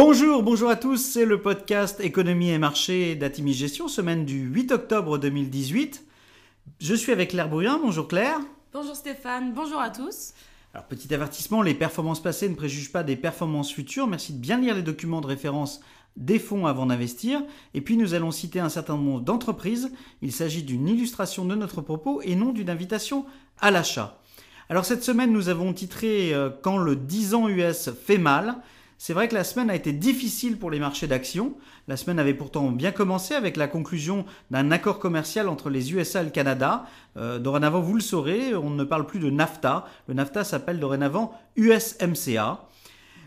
Bonjour, bonjour à tous, c'est le podcast Économie et marché d'Atimis Gestion, semaine du 8 octobre 2018. Je suis avec Claire Brouillin, bonjour Claire. Bonjour Stéphane, bonjour à tous. Alors petit avertissement, les performances passées ne préjugent pas des performances futures, merci de bien lire les documents de référence des fonds avant d'investir. Et puis nous allons citer un certain nombre d'entreprises. Il s'agit d'une illustration de notre propos et non d'une invitation à l'achat. Alors cette semaine, nous avons titré euh, Quand le 10 ans US fait mal. C'est vrai que la semaine a été difficile pour les marchés d'actions. La semaine avait pourtant bien commencé avec la conclusion d'un accord commercial entre les USA et le Canada. Euh, dorénavant, vous le saurez, on ne parle plus de NAFTA. Le NAFTA s'appelle dorénavant USMCA.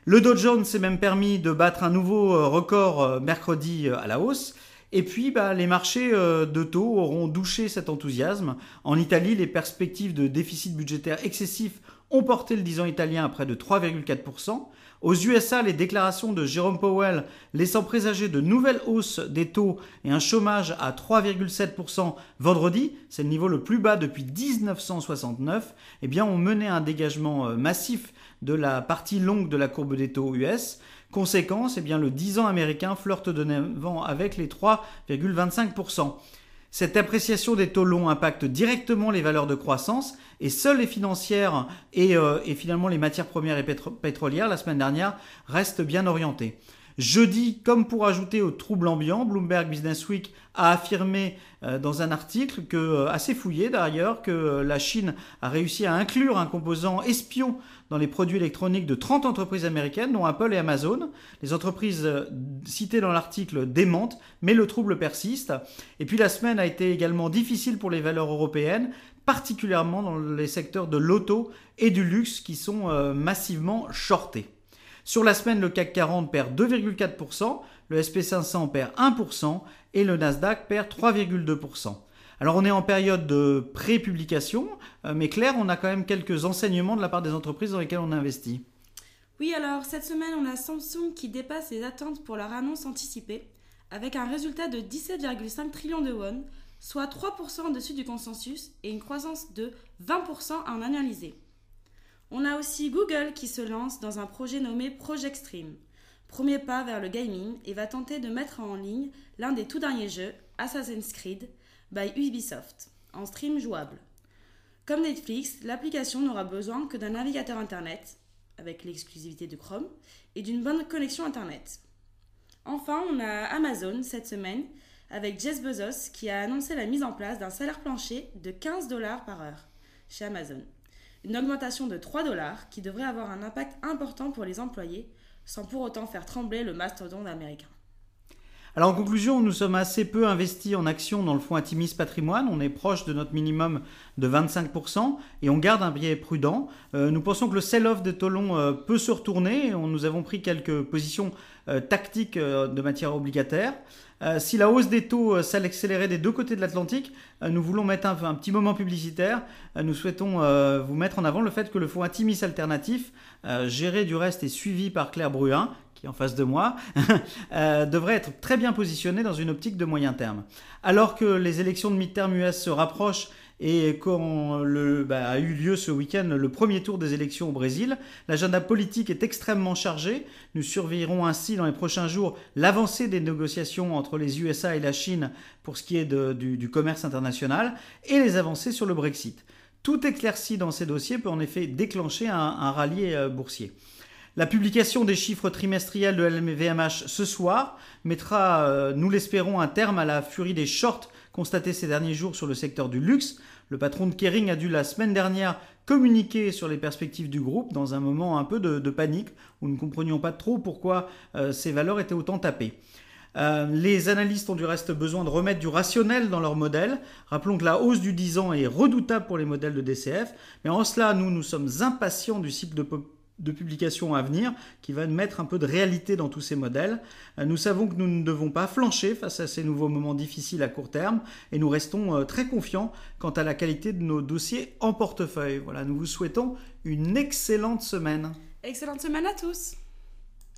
Le Dow Jones s'est même permis de battre un nouveau euh, record euh, mercredi à la hausse. Et puis, bah, les marchés de taux auront douché cet enthousiasme. En Italie, les perspectives de déficit budgétaire excessif ont porté le 10 ans italien à près de 3,4%. Aux USA, les déclarations de Jérôme Powell laissant présager de nouvelles hausses des taux et un chômage à 3,7% vendredi, c'est le niveau le plus bas depuis 1969, eh bien ont mené à un dégagement euh, massif de la partie longue de la courbe des taux US. Conséquence, eh bien le 10 ans américain flirte de devant avec les 3,25%. Cette appréciation des taux longs impacte directement les valeurs de croissance et seules les financières et, euh, finalement les matières premières et pétrolières la semaine dernière restent bien orientées. Jeudi, comme pour ajouter au trouble ambiant, Bloomberg Business Week a affirmé euh, dans un article que, euh, assez fouillé d'ailleurs, que la Chine a réussi à inclure un composant espion dans les produits électroniques de 30 entreprises américaines, dont Apple et Amazon. Les entreprises euh, citées dans l'article démentent, mais le trouble persiste. Et puis la semaine a été également difficile pour les valeurs européennes, particulièrement dans les secteurs de l'auto et du luxe qui sont euh, massivement shortés. Sur la semaine, le CAC 40 perd 2,4%, le SP500 perd 1% et le Nasdaq perd 3,2%. Alors on est en période de pré-publication, euh, mais Claire, on a quand même quelques enseignements de la part des entreprises dans lesquelles on investit. Oui, alors cette semaine, on a Samsung qui dépasse les attentes pour leur annonce anticipée, avec un résultat de 17,5 trillions de won, soit 3% au-dessus du consensus et une croissance de 20% en analysé. On a aussi Google qui se lance dans un projet nommé Project Stream. Premier pas vers le gaming et va tenter de mettre en ligne l'un des tout derniers jeux, Assassin's Creed, by Ubisoft, en stream jouable. Comme Netflix, l'application n'aura besoin que d'un navigateur Internet, avec l'exclusivité de Chrome, et d'une bonne connexion Internet. Enfin, on a Amazon cette semaine, avec Jess Bezos qui a annoncé la mise en place d'un salaire plancher de 15 dollars par heure chez Amazon. Une augmentation de 3 dollars qui devrait avoir un impact important pour les employés, sans pour autant faire trembler le mastodonte américain. Alors en conclusion, nous sommes assez peu investis en actions dans le fonds Atimis Patrimoine. On est proche de notre minimum de 25% et on garde un biais prudent. Euh, nous pensons que le sell-off de Tolon euh, peut se retourner. nous avons pris quelques positions euh, tactiques de matière obligataire. si la hausse des taux s'accélérait des deux côtés de l'Atlantique, nous voulons mettre un, un, petit moment publicitaire. nous souhaitons vous mettre en avant le fait que le fonds Atimis Alternatif, géré du reste et suivi par Claire Bruin, qui est en face de moi, euh, devrait être très bien positionné dans une optique de moyen terme. Alors que les élections de mi-terme US se rapprochent et quand le, bah, a eu lieu ce week-end le premier tour des élections au Brésil, l'agenda politique est extrêmement chargé. Nous surveillerons ainsi dans les prochains jours l'avancée des négociations entre les USA et la Chine pour ce qui est du, commerce international et les avancées sur le Brexit. Tout éclairci dans ces dossiers peut en effet déclencher un, un rallye euh, boursier. La publication des chiffres trimestriels de LVMH ce soir mettra, euh, nous l'espérons, un terme à la furie des shorts constatés ces derniers jours sur le secteur du luxe. Le patron de Kering a dû la semaine dernière communiquer sur les perspectives du groupe dans un moment un peu de, panique où nous ne comprenions pas trop pourquoi euh, ces valeurs étaient autant tapées. Euh, les analystes ont du reste besoin de remettre du rationnel dans leur modèle. Rappelons que la hausse du 10 ans est redoutable pour les modèles de DCF, mais en cela, nous, nous sommes impatients du cycle de de publication à venir qui va mettre un peu de réalité dans tous ces modèles. Euh, nous savons que nous ne devons pas flancher face à ces nouveaux moments difficiles à court terme et nous restons euh, très confiants quant à la qualité de nos dossiers en portefeuille. Voilà, nous vous souhaitons une excellente semaine. Excellente semaine à tous.